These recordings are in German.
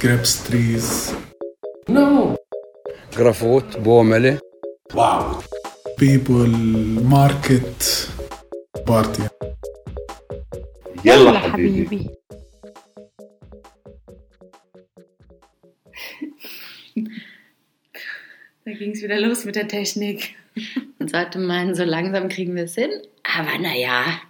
grapes trees. No. Grafot, Boomele. Wow. People, market, party. يلا حبيبي Da ging es wieder los mit der Technik. Man sollte meinen, so langsam kriegen wir es hin. Aber naja.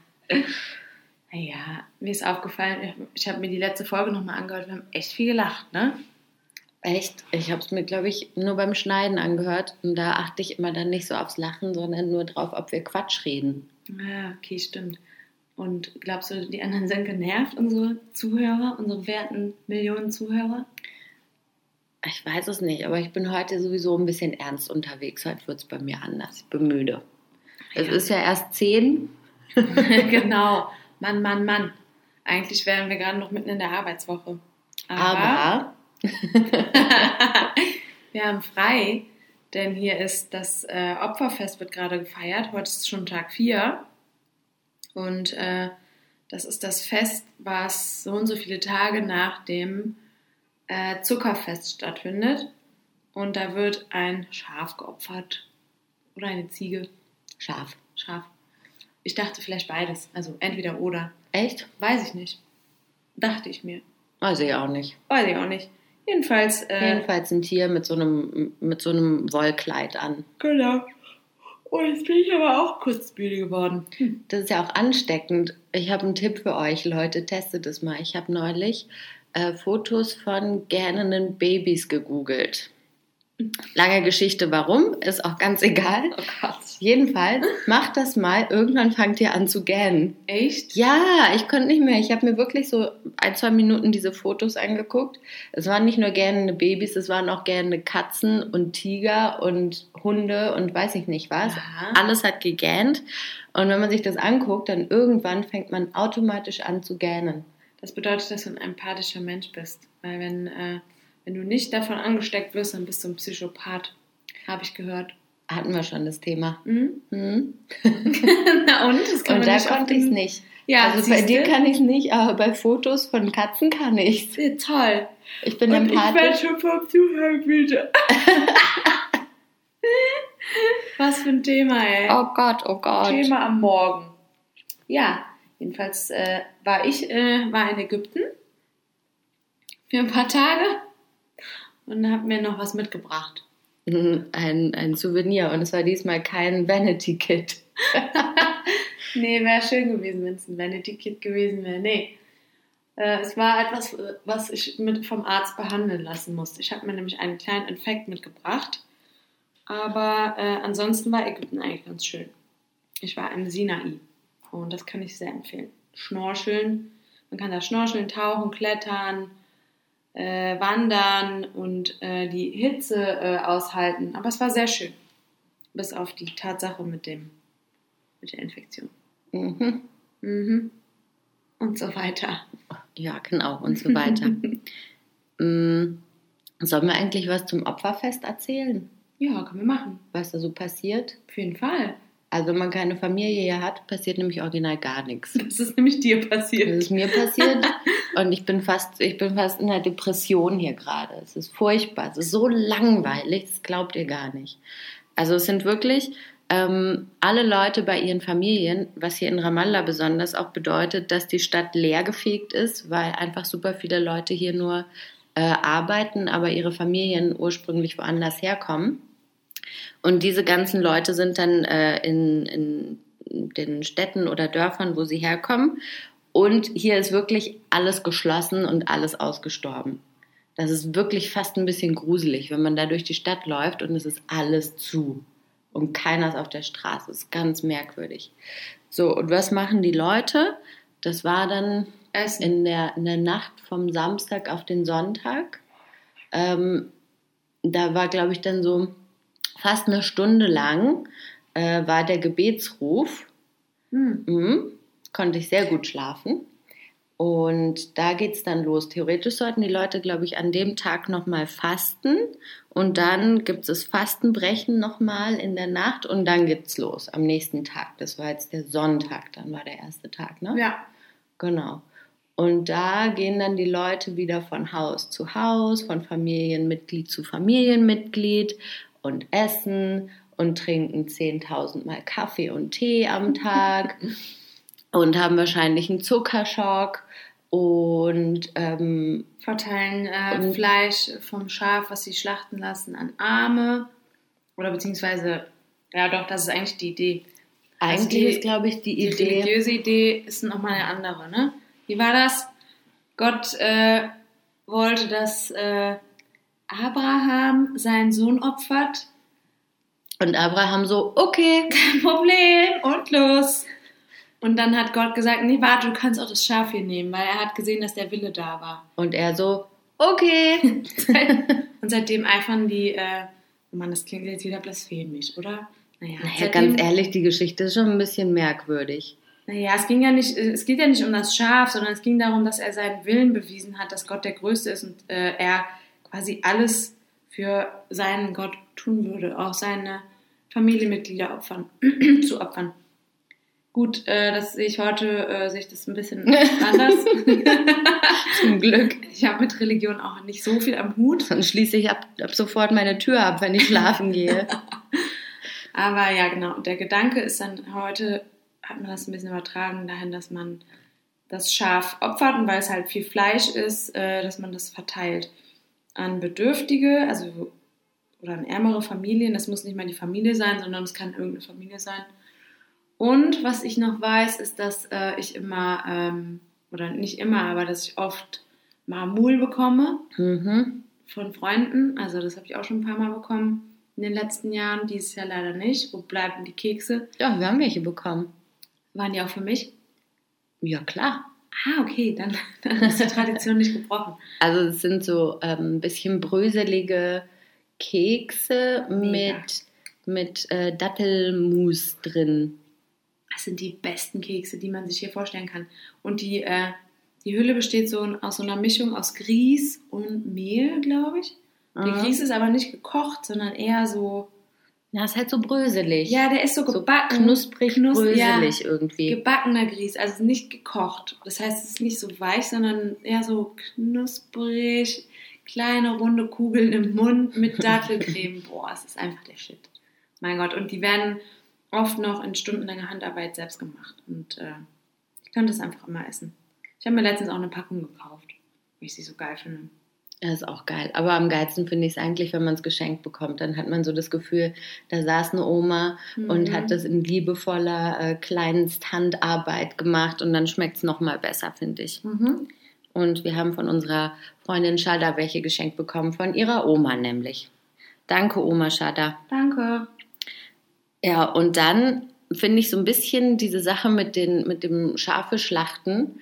Mir ist aufgefallen, ich habe mir die letzte Folge nochmal angehört, wir haben echt viel gelacht, ne? Echt? Ich habe es mir, glaube ich, nur beim Schneiden angehört. Und da achte ich immer dann nicht so aufs Lachen, sondern nur drauf, ob wir Quatsch reden. Ja, okay, stimmt. Und glaubst du, die anderen sind genervt, unsere Zuhörer, unsere werten Millionen Zuhörer? Ich weiß es nicht, aber ich bin heute sowieso ein bisschen ernst unterwegs. Heute wird es bei mir anders. Ich bin müde. Es Ja. ist ja erst zehn. genau. Mann, Mann, Mann. Eigentlich wären wir gerade noch mitten in der Arbeitswoche. Aber wir haben frei, denn hier ist das äh, Opferfest wird gerade gefeiert. Heute ist schon Tag 4. Und äh, das ist das Fest, was so und so viele Tage nach dem äh, Zuckerfest stattfindet. Und da wird ein Schaf geopfert. Oder eine Ziege. scharf. Schaf. Ich dachte vielleicht beides. Also entweder oder. Echt? Weiß ich nicht. Dachte ich mir. Weiß ich auch nicht. Weiß ich auch nicht. Jedenfalls. Äh, Jedenfalls ein Tier mit so einem, mit so einem Wollkleid an. Genau. Und jetzt bin ich aber auch kurz müde geworden. Das ist ja auch ansteckend. Ich habe einen Tipp für euch, Leute. Testet es mal. Ich habe neulich äh, Fotos von gähnenden Babys gegoogelt. Lange Geschichte, warum, ist auch ganz egal. Oh Gott. Jedenfalls, macht das mal. Irgendwann fangt ihr an zu gähnen. Echt? Ja, ich konnte nicht mehr. Ich habe mir wirklich so ein, zwei Minuten diese Fotos angeguckt. Es waren nicht nur gähnende Babys, es waren auch gähnende Katzen und Tiger und Hunde und weiß ich nicht was. Aha. Alles hat gegähnt. Und wenn man sich das anguckt, dann irgendwann fängt man automatisch an zu gähnen. Das bedeutet, dass du ein empathischer Mensch bist. Weil wenn, äh, wenn du nicht davon angesteckt wirst, dann bist du ein Psychopath. Habe ich gehört. Hatten wir schon das Thema. Mhm. Hm? Na und? Das kann Und da konnte ich es nicht. Ja, also bei dir kann ich es nicht, aber bei Fotos von Katzen kann ich es. Ja, toll. Ich bin Und ich werde empathisch. schon vom Zuhören müde. Was für ein Thema, ey. Oh Gott, oh Gott. Thema am Morgen. Ja, jedenfalls äh, war ich äh, war in Ägypten für ein paar Tage und habe mir noch was mitgebracht. Ein, ein Souvenir und es war diesmal kein Vanity-Kit. Nee, wäre schön gewesen, wenn es ein Vanity-Kit gewesen wäre. Nee. Äh, es war etwas, äh, was ich mit vom Arzt behandeln lassen musste. Ich habe mir nämlich einen kleinen Infekt mitgebracht. Aber äh, ansonsten war Ägypten eigentlich ganz schön. Ich war im Sinai und das kann ich sehr empfehlen. Schnorcheln, man kann da schnorcheln, tauchen, klettern, äh, wandern und äh, die Hitze äh, aushalten. Aber es war sehr schön. Bis auf die Tatsache mit dem mit der Infektion. Mhm. Mhm. Und so weiter. Ja, genau, und so weiter. Mm, Sollen wir eigentlich was zum Opferfest erzählen? Ja, können wir machen. Was da so passiert? Auf jeden Fall. Also, wenn man keine Familie hier hat, passiert nämlich original gar nichts. Das ist nämlich dir Das passiert. ist mir passiert und ich bin fast, ich bin fast in einer Depression hier gerade. Es ist furchtbar, es ist so langweilig, das glaubt ihr gar nicht. Also es sind wirklich ähm, alle Leute bei ihren Familien, was hier in Ramallah besonders auch bedeutet, dass die Stadt leergefegt ist, weil einfach super viele Leute hier nur äh, arbeiten, aber ihre Familien ursprünglich woanders herkommen. Und diese ganzen Leute sind dann äh, in, in den Städten oder Dörfern, wo sie herkommen. Und hier ist wirklich alles geschlossen und alles ausgestorben. Das ist wirklich fast ein bisschen gruselig, wenn man da durch die Stadt läuft und es ist alles zu. Und keiner ist auf der Straße. Das ist ganz merkwürdig. So, und was machen die Leute? Das war dann Essen. in der, in der Nacht vom Samstag auf den Sonntag. Ähm, da war, glaube ich, dann so fast eine Stunde lang äh, war der Gebetsruf. Hm. Mhm. Konnte ich sehr gut schlafen. Und da geht's dann los. Theoretisch sollten die Leute, glaube ich, an dem Tag nochmal fasten. Und dann gibt es Fastenbrechen nochmal in der Nacht. Und dann geht's los am nächsten Tag. Das war jetzt der Sonntag, dann war der erste Tag, ne? Ja. Genau. Und da gehen dann die Leute wieder von Haus zu Haus, von Familienmitglied zu Familienmitglied und essen und trinken 10.000 Mal Kaffee und Tee am Tag und haben wahrscheinlich einen Zuckerschock und ähm, Verteilen äh, Und- Fleisch vom Schaf, was sie schlachten lassen, an Arme. Oder beziehungsweise, ja doch, das ist eigentlich die Idee. Also eigentlich die- ist, glaube ich, die Die Idee. religiöse Idee ist nochmal eine andere, ne? Wie war das? Gott äh, wollte, dass äh, Abraham seinen Sohn opfert. Und Abraham so, okay, Kein Problem und los. Und dann hat Gott gesagt, nee, warte, du kannst auch das Schaf hier nehmen, weil er hat gesehen, dass der Wille da war. Und er so, okay. Und seitdem eifern die, äh, oh Mann, das klingt jetzt wieder blasphemisch, oder? Naja, Naja, seitdem- ganz ehrlich, die Geschichte ist schon ein bisschen merkwürdig. Naja, es ging ja nicht, es geht ja nicht um das Schaf, sondern es ging darum, dass er seinen Willen bewiesen hat, dass Gott der Größte ist und äh, er quasi alles für seinen Gott tun würde, auch seine Familienmitglieder opfern, zu opfern. Gut, äh, das sehe ich heute, äh, sehe ich das ein bisschen anders. Zum Glück. ich habe mit Religion auch nicht so viel am Hut. Dann schließe ich ab, ab sofort meine Tür ab, wenn ich schlafen gehe. Aber ja, genau. Der Gedanke ist dann heute, hat man das ein bisschen übertragen dahin, dass man das Schaf opfert und weil es halt viel Fleisch ist, äh, dass man das verteilt an Bedürftige, also oder an ärmere Familien. Das muss nicht mal die Familie sein, sondern es kann irgendeine Familie sein. Und was ich noch weiß, ist, dass äh, ich immer, ähm, oder nicht immer, aber dass ich oft Marmul bekomme Mhm. von Freunden. Also das habe ich auch schon ein paar Mal bekommen in den letzten Jahren. Dieses Jahr leider nicht. Wo bleiben die Kekse? Ja, wir haben welche bekommen. Waren die auch für mich? Ja, klar. Ah, okay, dann, dann ist die Tradition nicht gebrochen. Also es sind so ähm, ein bisschen bröselige Kekse Mega. mit, mit äh, Dattelmus drin. Das sind die besten Kekse, die man sich hier vorstellen kann. Und die, äh, die Hülle besteht so aus so einer Mischung aus Grieß und Mehl, glaube ich. Der Mhm. Grieß ist aber nicht gekocht, sondern eher so. Ja, ist halt so bröselig. Ja, der ist so so gebacken. knusprig, Knus- bröselig ja. irgendwie. Gebackener Grieß, also nicht gekocht. Das heißt, es ist nicht so weich, sondern eher so knusprig, kleine runde Kugeln im Mund mit Dattelcreme. Boah, es ist einfach der Shit. Mein Gott, und die werden oft noch in stundenlanger Handarbeit selbst gemacht. Und äh, ich könnte es einfach immer essen. Ich habe mir letztens auch eine Packung gekauft, weil ich sie so geil finde. Das ist auch geil. Aber am geilsten finde ich es eigentlich, wenn man es geschenkt bekommt. Dann hat man so das Gefühl, da saß eine Oma und Mhm. hat das in liebevoller äh, Kleinsthandarbeit gemacht und dann schmeckt es nochmal besser, finde ich. Mhm. Und wir haben von unserer Freundin Shada welche geschenkt bekommen, von ihrer Oma nämlich. Danke, Oma Shada. Danke. Ja, und dann finde ich so ein bisschen diese Sache mit, den, mit dem Schafe schlachten.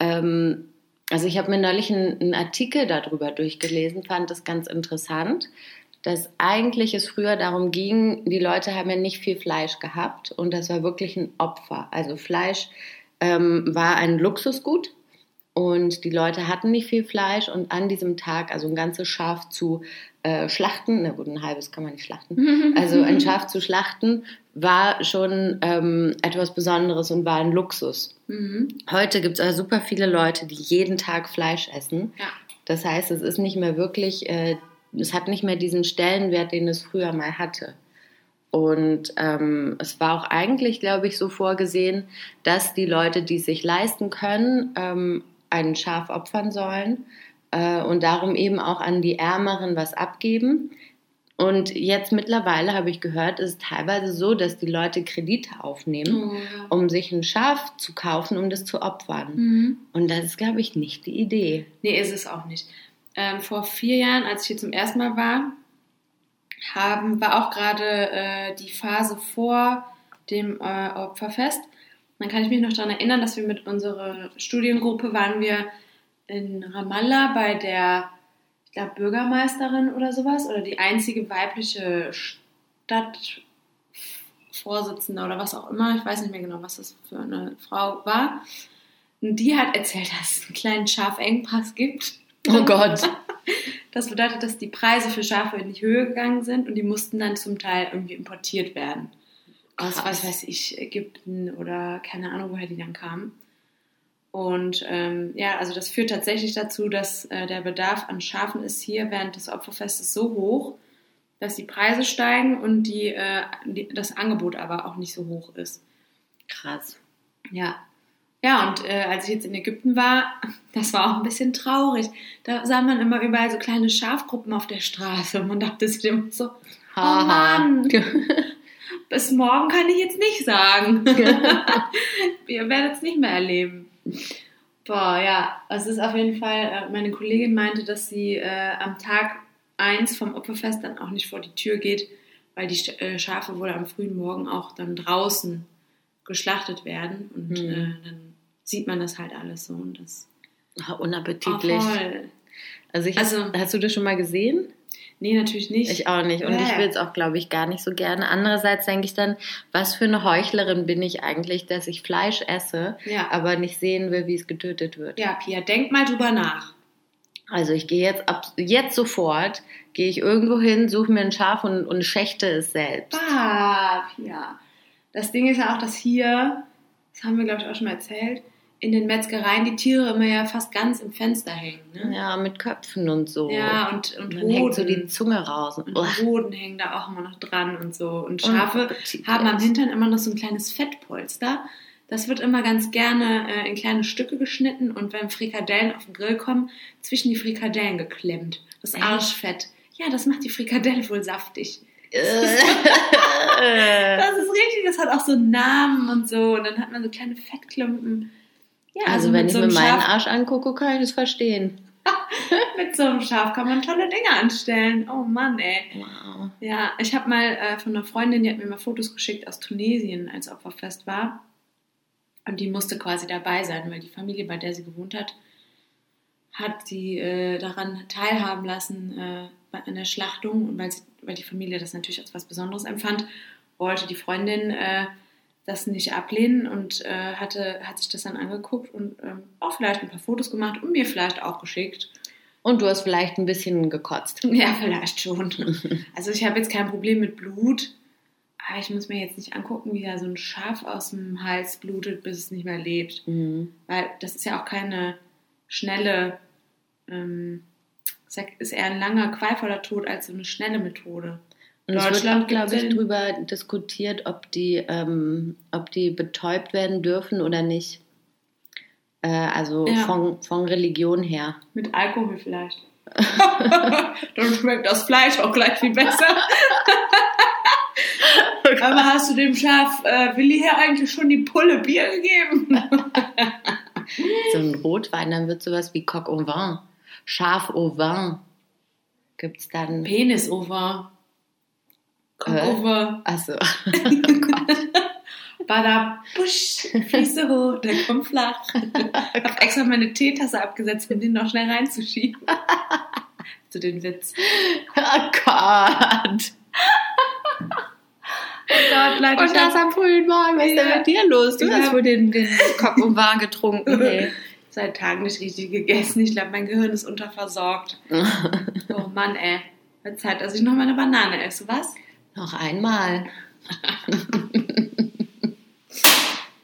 Ähm, also ich habe mir neulich einen, einen Artikel darüber durchgelesen, fand das ganz interessant, dass eigentlich es früher darum ging, die Leute haben ja nicht viel Fleisch gehabt und das war wirklich ein Opfer. Also Fleisch ähm, war ein Luxusgut und die Leute hatten nicht viel Fleisch und an diesem Tag, also ein ganzes Schaf zu äh, schlachten, na gut, ein halbes kann man nicht schlachten, also ein Schaf zu schlachten war schon ähm, etwas Besonderes und war ein Luxus. Mhm. Heute gibt es aber super viele Leute, die jeden Tag Fleisch essen. Ja. Das heißt, es ist nicht mehr wirklich, äh, es hat nicht mehr diesen Stellenwert, den es früher mal hatte. Und ähm, es war auch eigentlich, glaube ich, so vorgesehen, dass die Leute, die es sich leisten können, ähm, ein Schaf opfern sollen äh, und darum eben auch an die Ärmeren was abgeben. Und jetzt mittlerweile habe ich gehört, ist es teilweise so, dass die Leute Kredite aufnehmen, Oh, ja. um sich ein Schaf zu kaufen, um das zu opfern. Mhm. Und das ist, glaube ich, nicht die Idee. Nee, ist es auch nicht. Ähm, vor vier Jahren, als ich hier zum ersten Mal war, haben, war auch gerade äh, die Phase vor dem äh, Opferfest. Dann kann ich mich noch daran erinnern, dass wir mit unserer Studiengruppe waren wir in Ramallah bei der, glaube, Bürgermeisterin oder sowas oder die einzige weibliche Stadtvorsitzende oder was auch immer. Ich weiß nicht mehr genau, was das für eine Frau war. Und die hat erzählt, dass es einen kleinen Schafengpass gibt. Oh Gott. Das bedeutet, dass die Preise für Schafe in die Höhe gegangen sind und die mussten dann zum Teil irgendwie importiert werden. Aus, was weiß ich, Ägypten oder keine Ahnung, woher die dann kamen. Und ähm, ja, also das führt tatsächlich dazu, dass äh, der Bedarf an Schafen ist hier während des Opferfestes so hoch, dass die Preise steigen und die, äh, die, das Angebot aber auch nicht so hoch ist. Krass. Ja. Ja, und äh, als ich jetzt in Ägypten war, das war auch ein bisschen traurig. Da sah man immer überall so kleine Schafgruppen auf der Straße und man dachte sich immer so, oh Mann, bis morgen kann ich jetzt nicht sagen. Ihr werdet es nicht mehr erleben. Boah, ja, es ist auf jeden Fall, äh, meine Kollegin meinte, dass sie äh, am Tag 1 vom Opferfest dann auch nicht vor die Tür geht, weil die äh, Schafe wohl am frühen Morgen auch dann draußen geschlachtet werden und Mhm. äh, dann sieht man das halt alles so und das oh, Unappetitlich. voll. also, ich, Also- hast du das schon mal gesehen? Nee, natürlich nicht. Ich auch nicht. Und ich Ja. will es auch, glaube ich, gar nicht so gerne. Andererseits denke ich dann, was für eine Heuchlerin bin ich eigentlich, dass ich Fleisch esse, ja. aber nicht sehen will, wie es getötet wird. ja, Pia, denk mal drüber nach. Also ich gehe jetzt ab jetzt sofort, gehe ich irgendwo hin, suche mir ein Schaf und, und schächte es selbst. Ah, Pia. Das Ding ist ja auch, dass hier, das haben wir glaube ich auch schon mal erzählt, in den Metzgereien die Tiere immer ja fast ganz im Fenster hängen. Ne? Ja, mit Köpfen und so. Ja, und, und und dann hängt so die. Zunge raus. Und. Hoden hängen da auch immer noch dran und so. Und Schafe Unappetitlich. haben am Hintern immer noch so ein kleines Fettpolster. Das wird immer ganz gerne äh, in kleine Stücke geschnitten und wenn Frikadellen auf den Grill kommen, zwischen die Frikadellen geklemmt. Das Echt? Arschfett. Ja, das macht die Frikadelle wohl saftig. Äh. Das ist richtig, das hat auch so einen Namen und so. Und dann hat man so kleine Fettklumpen. Ja, also wenn mit ich so mir einem meinen Schaf, Arsch angucke, kann ich das verstehen. mit so einem Schaf kann man tolle Dinge anstellen. Oh Mann, ey. Wow. Ja, ich habe mal äh, von einer Freundin, die hat mir mal Fotos geschickt aus Tunesien, als Opferfest war. Und die musste quasi dabei sein, weil die Familie, bei der sie gewohnt hat, hat sie äh, daran teilhaben lassen äh, bei einer Schlachtung. Und weil, sie, weil die Familie das natürlich als was Besonderes empfand, wollte die Freundin äh, das nicht ablehnen und äh, hatte, hat sich das dann angeguckt und ähm, auch vielleicht ein paar Fotos gemacht und mir vielleicht auch geschickt. Und du hast vielleicht ein bisschen gekotzt. Ja, vielleicht schon. Also ich habe jetzt kein Problem mit Blut, aber ich muss mir jetzt nicht angucken, wie da so ein Schaf aus dem Hals blutet, bis es nicht mehr lebt. Mhm. Weil das ist ja auch keine schnelle, ähm, ist eher ein langer, qualvoller Tod als so eine schnelle Methode. Und es wird Deutschland auch, glaube ich, drüber diskutiert, ob die, ähm, ob die betäubt werden dürfen oder nicht. Äh, also Ja. von, von Religion her. Mit Alkohol vielleicht. Dann schmeckt das Fleisch auch gleich viel besser. Aber hast du dem Schaf äh, Willi hier eigentlich schon die Pulle Bier gegeben? So ein Rotwein, dann wird sowas wie Coq au vin. Schaf au vin. Gibt's dann. Penis over. Komm over. Achso. Bada, busch, Füße hoch, der kommt flach. Ich hab extra meine Teetasse abgesetzt, um den noch schnell reinzuschieben. Zu den Witz. oh Gott. Oh Gott, Leute, Und das hab am frühen Morgen. Was ist denn Ja. mit dir los? Du Ich hast wohl den, den Coq au vin getrunken. Hey. seit Tagen nicht richtig gegessen. Ich glaube, mein Gehirn ist unterversorgt. Oh Mann, ey. Wird Zeit, dass ich noch mal eine Banane esse, was? Noch einmal.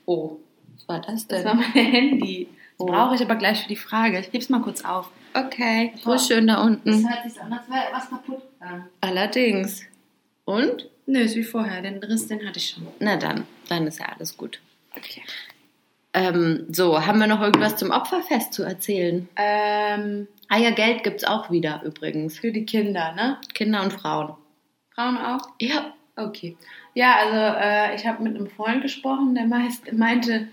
Oh, Was war das das denn? war mein Handy. Das Oh. brauche ich aber gleich für die Frage. Ich heb's mal kurz auf. Okay, ruhig schön da unten. hört sich an, als wäre was kaputt gegangen. Allerdings. Und? Nö, ist wie vorher. Den Riss, den hatte ich schon. Na dann, dann ist ja alles gut. Okay. Ähm, so, haben wir noch irgendwas zum Opferfest zu erzählen? Ähm, Eiergeld gibt's auch wieder übrigens. für die Kinder, ne? Kinder und Frauen. Frauen auch? Ja. Okay. Ja, also äh, ich habe mit einem Freund gesprochen, der meist, meinte,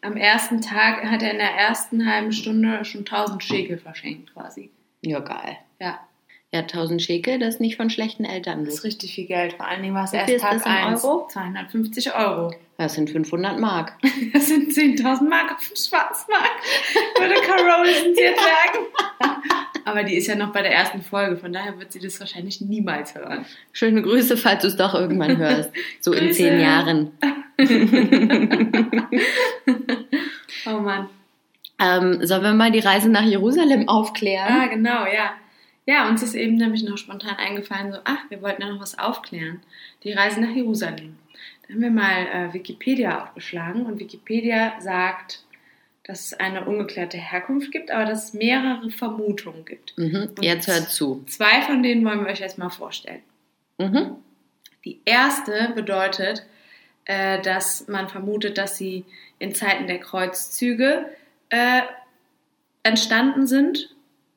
am ersten Tag hat er in der ersten halben Stunde schon 1000 Schekel verschenkt quasi. Ja, geil. Ja, Ja, 1000 Schekel, das ist nicht von schlechten Eltern das ist richtig viel Geld. Vor allen Dingen war es erst Tag das in 1. Euro? 250 Euro. Das sind 500 Mark. Das sind 10.000 Mark auf dem Schwarzmarkt, würde Carol jetzt sagen. Aber die ist ja noch bei der ersten Folge, von daher wird sie das wahrscheinlich niemals hören. Schöne Grüße, falls du es doch irgendwann hörst. So in zehn Jahren. Oh Mann. Ähm, sollen wir mal die Reise nach Jerusalem aufklären? Ah, genau, ja. Ja, uns ist eben nämlich noch spontan eingefallen, so, ach, wir wollten ja noch was aufklären. Die Reise nach Jerusalem. Haben wir mal äh, Wikipedia aufgeschlagen und Wikipedia sagt, dass es eine ungeklärte Herkunft gibt, aber dass es mehrere Vermutungen gibt. Mhm. Jetzt hört zu. Zwei von denen wollen wir euch jetzt mal vorstellen. Mhm. Die erste bedeutet, äh, dass man vermutet, dass sie in Zeiten der Kreuzzüge äh, entstanden sind.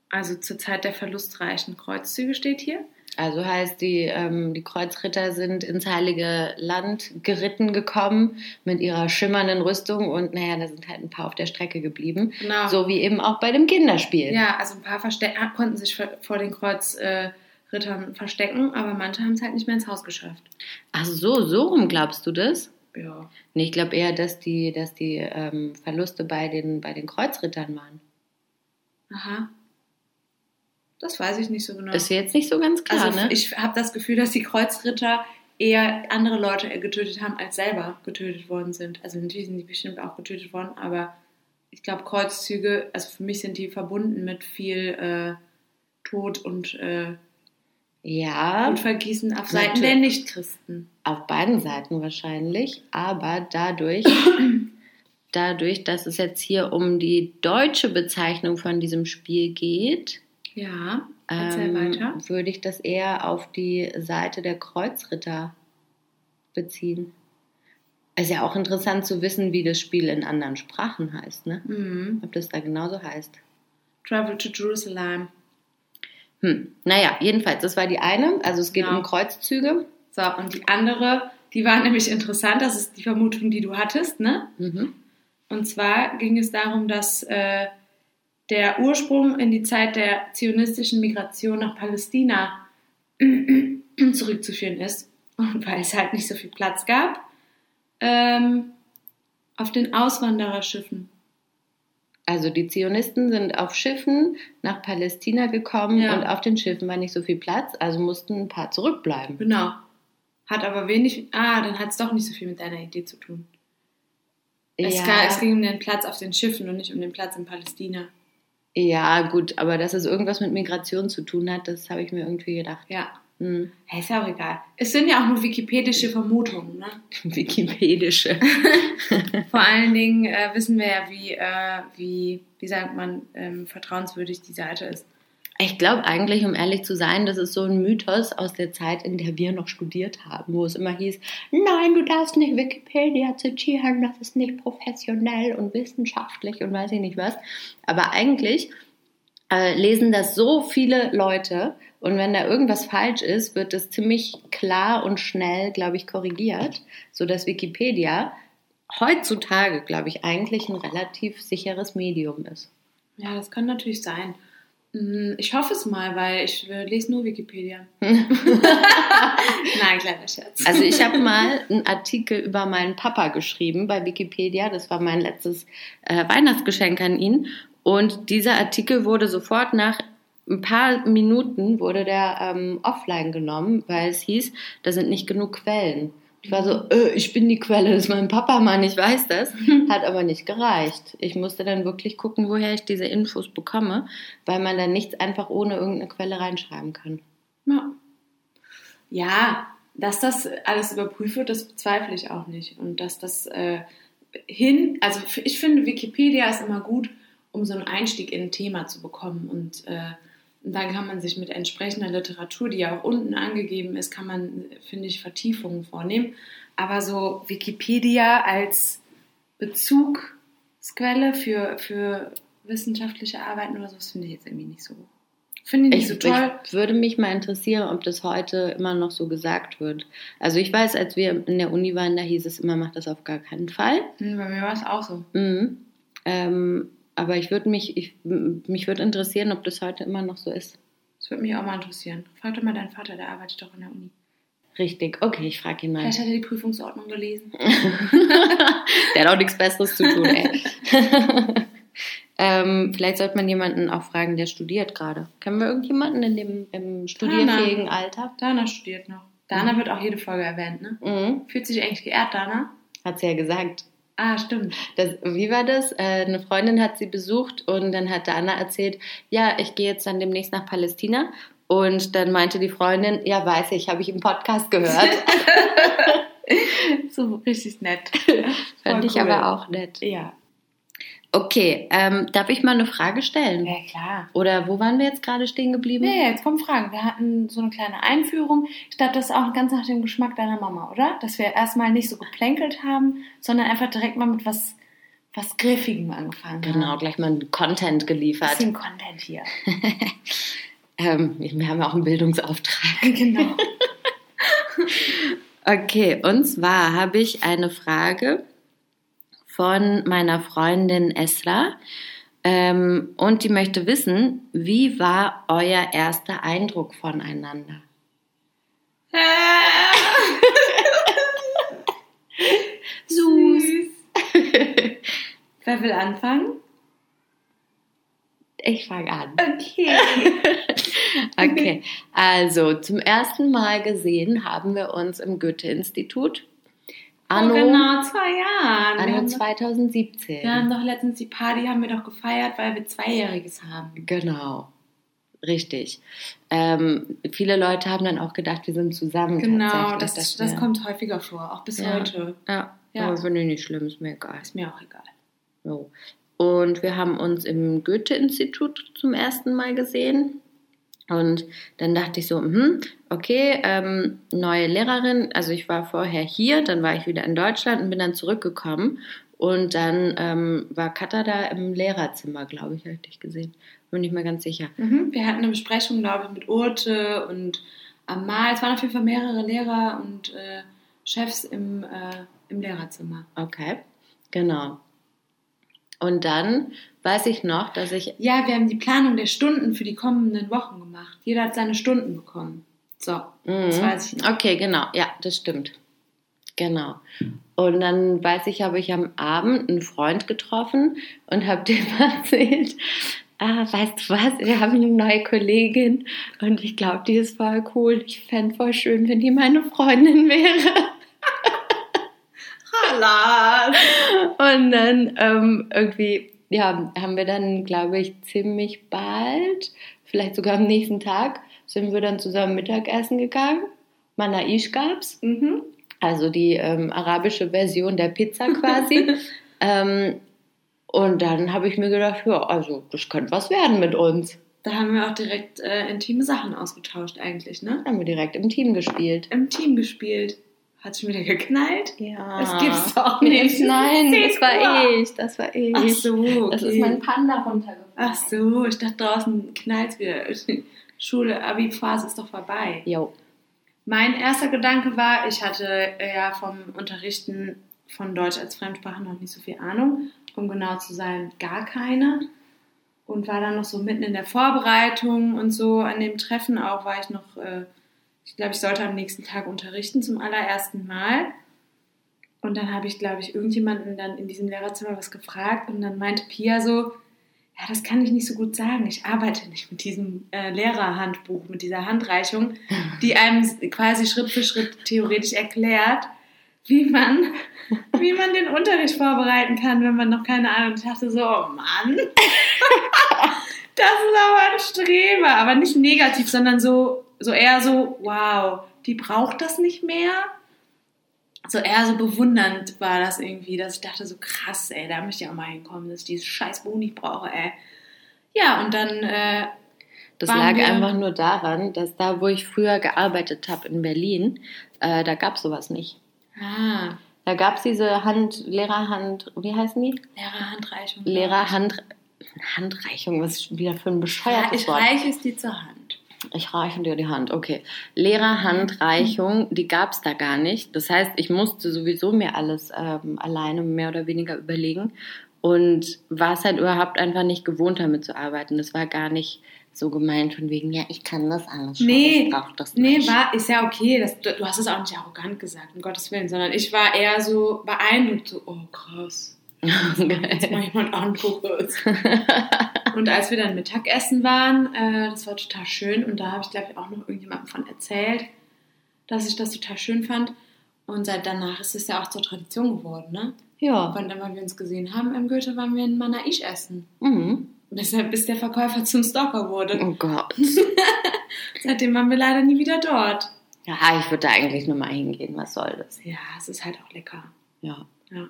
Also zur Zeit der verlustreichen Kreuzzüge steht hier. Also heißt, die, ähm, die Kreuzritter sind ins Heilige Land geritten gekommen mit ihrer schimmernden Rüstung und naja, da sind halt ein paar auf der Strecke geblieben. Genau. So wie eben auch bei dem Kinderspiel. Ja, also ein paar verste ah, konnten sich vor vor den Kreuzrittern verstecken, aber manche haben es halt nicht mehr ins Haus geschafft. Ach so, so rum glaubst du das? Ja. Nee, ich glaube eher, dass die, dass die ähm, Verluste bei den, bei den Kreuzrittern waren. Aha. Das weiß ich nicht so genau. Ist jetzt nicht so ganz klar, also ne? ich habe das Gefühl, dass die Kreuzritter eher andere Leute getötet haben, als selber getötet worden sind. Also natürlich sind die bestimmt auch getötet worden, aber ich glaube, Kreuzzüge, also für mich sind die verbunden mit viel äh, Tod und äh, ja, Blutvergießen auf Seiten der Nichtchristen. auf beiden Seiten wahrscheinlich, aber dadurch, dadurch, dass es jetzt hier um die deutsche Bezeichnung von diesem Spiel geht, Ja, ähm, weiter. würde ich das eher auf die Seite der Kreuzritter beziehen. Es ist ja auch interessant zu wissen, wie das Spiel in anderen Sprachen heißt, ne? Mhm. Ob das da genauso heißt. Travel to Jerusalem. Hm. Naja, jedenfalls, das war die eine. Also es geht Genau. um Kreuzzüge. So, und die andere, die war nämlich interessant, das ist die Vermutung, die du hattest, ne? Mhm. Und zwar ging es darum, dass äh, der Ursprung in die Zeit der zionistischen Migration nach Palästina zurückzuführen ist. Und weil es halt nicht so viel Platz gab, ähm, auf den Auswandererschiffen. Also die Zionisten sind auf Schiffen nach Palästina gekommen Ja. und auf den Schiffen war nicht so viel Platz, also mussten ein paar zurückbleiben. Genau. Hat aber wenig. Ah, dann hat es doch nicht so viel mit deiner Idee zu tun. Es, ja, es ging um den Platz auf den Schiffen und nicht um den Platz in Palästina. Ja, gut, aber dass es irgendwas mit Migration zu tun hat, das habe ich mir irgendwie gedacht. Ja. Hm. Ist ja auch egal. Es sind ja auch nur wikipedische Vermutungen, ne? Wikipedische. Vor allen Dingen äh, wissen wir ja, wie, äh, wie, wie sagt man, ähm, vertrauenswürdig die Seite ist. Ich glaube eigentlich, um ehrlich zu sein, das ist so ein Mythos aus der Zeit, in der wir noch studiert haben, wo es immer hieß, nein, du darfst nicht Wikipedia zitieren, das ist nicht professionell und wissenschaftlich und weiß ich nicht was. Aber eigentlich äh, lesen das so viele Leute und wenn da irgendwas falsch ist, wird das ziemlich klar und schnell, glaube ich, korrigiert, sodass Wikipedia heutzutage, glaube ich, eigentlich ein relativ sicheres Medium ist. Ja, das kann natürlich sein. Mm, Ich hoffe es mal, weil ich äh, lese nur Wikipedia. Nein, kleiner Scherz. Also ich habe mal einen Artikel über meinen Papa geschrieben bei Wikipedia. Das war mein letztes äh, Weihnachtsgeschenk an ihn. Und dieser Artikel wurde sofort nach ein paar Minuten wurde der ähm, offline genommen, weil es hieß, da sind nicht genug Quellen. Ich war so, äh, ich bin die Quelle, das ist mein Papa, Mann, ich weiß das. Hat aber nicht gereicht. Ich musste dann wirklich gucken, woher ich diese Infos bekomme, weil man dann nichts einfach ohne irgendeine Quelle reinschreiben kann. Ja. ja, dass das alles überprüft wird, das bezweifle ich auch nicht. Und dass das äh, hin, also ich finde, Wikipedia ist immer gut, um so einen Einstieg in ein Thema zu bekommen. Und, äh, und dann kann man sich mit entsprechender Literatur, die ja auch unten angegeben ist, kann man, finde ich, Vertiefungen vornehmen. Aber so Wikipedia als Bezugsquelle für, für wissenschaftliche Arbeiten oder so, das finde ich jetzt irgendwie nicht so. Finde ich nicht so toll. Ich würde mich mal interessieren, ob das heute immer noch so gesagt wird. Also ich weiß, als wir in der Uni waren, da hieß es immer, macht das auf gar keinen Fall. Hm, Bei mir war es auch so. Mhm. Ähm, aber ich würde mich, ich, mich würde interessieren, ob das heute immer noch so ist. Das würde mich auch mal interessieren. Frag doch mal deinen Vater, der arbeitet doch in der Uni. Richtig. Okay, ich frage ihn mal. Vielleicht hat er die Prüfungsordnung gelesen. Der hat auch nichts Besseres zu tun, ey. ähm, vielleicht sollte man jemanden auch fragen, der studiert gerade. Kennen wir irgendjemanden in dem im studierfähigen Alter? Dana studiert noch. Dana wird auch jede Folge erwähnt, ne? Mhm. Fühlt sich eigentlich geehrt, Dana? Hat sie ja gesagt. Ah, stimmt. Das, wie war das? Äh, eine Freundin hat sie besucht und dann hat Anna erzählt, ja, ich gehe jetzt dann demnächst nach Palästina. Und dann meinte die Freundin, ja, weiß ich, habe ich im Podcast gehört. so richtig nett. Fand ich cool. aber auch nett. Ja. Okay, ähm, darf ich mal eine Frage stellen? Ja, klar. Oder wo waren wir jetzt gerade stehen geblieben? Nee, jetzt kommen Fragen. Wir hatten so eine kleine Einführung. Ich glaube, das ist auch ganz nach dem Geschmack deiner Mama, oder? Dass wir erstmal nicht so geplänkelt haben, sondern einfach direkt mal mit was, was Griffigem angefangen haben. Genau, gleich mal einen Content geliefert. Bisschen Content hier. Ähm, wir haben ja auch einen Bildungsauftrag. genau. Okay, und zwar habe ich eine Frage von meiner Freundin Esra. Ähm, und die möchte wissen, wie war euer erster Eindruck voneinander? Süß. Wer will anfangen? Ich fange an. Okay. Okay, also zum ersten Mal gesehen haben wir uns im Goethe-Institut. Anno, oh, genau, zwei Jahren. Anno haben, doch, 2017. wir haben doch letztens die Party haben wir doch gefeiert, weil wir Zweijähriges haben. Genau, richtig. Ähm, viele Leute haben dann auch gedacht, wir sind zusammen. Genau, das, das wir- kommt häufiger vor, auch bis Ja. heute. Ja, Ja. aber finde ich nicht schlimm, ist mir egal. Ist mir auch egal. So. Und wir haben uns im Goethe-Institut zum ersten Mal gesehen. Und dann dachte ich so, hm, okay, ähm, neue Lehrerin. Also ich war vorher hier, dann war ich wieder in Deutschland und bin dann zurückgekommen. Und dann ähm, war Katha da im Lehrerzimmer, glaube ich, habe ich dich gesehen. Bin nicht mehr ganz sicher. Mhm. Wir hatten eine Besprechung, glaube ich, mit Urte und Amal. Es waren auf jeden Fall mehrere Lehrer und äh, Chefs im, äh, im Lehrerzimmer. Okay, genau. Und dann weiß ich noch, dass ich Ja, wir haben die Planung der Stunden für die kommenden Wochen gemacht. Jeder hat seine Stunden bekommen. So, das Mhm. weiß ich noch. Okay, genau. Ja, das stimmt. Genau. Und dann weiß ich, habe ich am Abend einen Freund getroffen und habe dem erzählt, ah, weißt du was, wir haben eine neue Kollegin und ich glaube, die ist voll cool. Ich fände voll schön, wenn die meine Freundin wäre. Hallas! Und dann ähm, irgendwie, ja, haben wir dann, glaube ich, ziemlich bald, vielleicht sogar am nächsten Tag, sind wir dann zusammen Mittagessen gegangen. Manaish gab's. Mhm. Also die ähm, arabische Version der Pizza quasi. ähm, und dann habe ich mir gedacht, ja, also das könnte was werden mit uns. Da haben wir auch direkt äh, intime Sachen ausgetauscht eigentlich, ne? Haben wir direkt im Team gespielt. Im Team gespielt. Hat schon wieder geknallt? Ja. Das gibt's doch nicht. Nein, Das war ich. Das war ich. Ach so, okay. Das ist mein Panda runtergefallen. Ach so, ich dachte draußen knallt's wieder. Schule, Abi-Phase ist doch vorbei. Jo. Mein erster Gedanke war, ich hatte äh, ja vom Unterrichten von Deutsch als Fremdsprache noch nicht so viel Ahnung. Um genau zu sein, gar keine. Und war dann noch so mitten in der Vorbereitung und so. An dem Treffen auch war ich noch, äh, ich glaube, ich sollte am nächsten Tag unterrichten zum allerersten Mal. Und dann habe ich, glaube ich, irgendjemanden dann in diesem Lehrerzimmer was gefragt und dann meinte Pia so, ja, das kann ich nicht so gut sagen. Ich arbeite nicht mit diesem äh, Lehrerhandbuch, mit dieser Handreichung, die einem quasi Schritt für Schritt theoretisch erklärt, wie man, wie man den Unterricht vorbereiten kann, wenn man noch keine Ahnung. Ich dachte so, oh Mann, das ist aber ein Streber. Aber nicht negativ, sondern so, so eher so, wow, die braucht das nicht mehr. So eher so bewundernd war das irgendwie, dass ich dachte so krass, ey, da möchte ich auch mal hinkommen, dass ich dieses scheiß Buch nicht brauche, ey. Ja, und dann, äh, Das lag einfach nur daran, dass da, wo ich früher gearbeitet habe in Berlin, äh, da gab es sowas nicht. ah, Da gab es diese Hand, Lehrerhand, wie heißen die? Lehrerhandreichung. Lehrerhand, Handreichung, was ist wieder für ein Ja, bescheuertes ich Wort? reiche es dir zur Hand. Ich reiche dir die Hand, okay. Lehrerhandreichung, die gab es da gar nicht. Das heißt, ich musste sowieso mir alles ähm, alleine mehr oder weniger überlegen und war es halt überhaupt einfach nicht gewohnt, damit zu arbeiten. Das war gar nicht so gemeint von wegen, ja, ich kann das alles schon, Nee, ich brauche das Nee, nicht. war, ist ja okay. Das, du, du hast es auch nicht arrogant gesagt, um Gottes Willen, sondern ich war eher so beeindruckt, so, oh krass. Jetzt mal jemand anderes. Und als wir dann Mittagessen waren, äh, das war total schön und da habe ich, glaube ich, auch noch irgendjemandem von erzählt, dass ich das total schön fand. Und seit danach ist es ja auch zur Tradition geworden, ne? ja. Wann immer wir uns gesehen haben im Goethe, waren wir in Manaish essen. Mhm. Er- bis der Verkäufer zum Stalker wurde. Oh Gott. Seitdem waren wir leider nie wieder dort. Ja, ich würde da eigentlich nur mal hingehen. Was soll das? Ja, es ist halt auch lecker. Ja. Ja.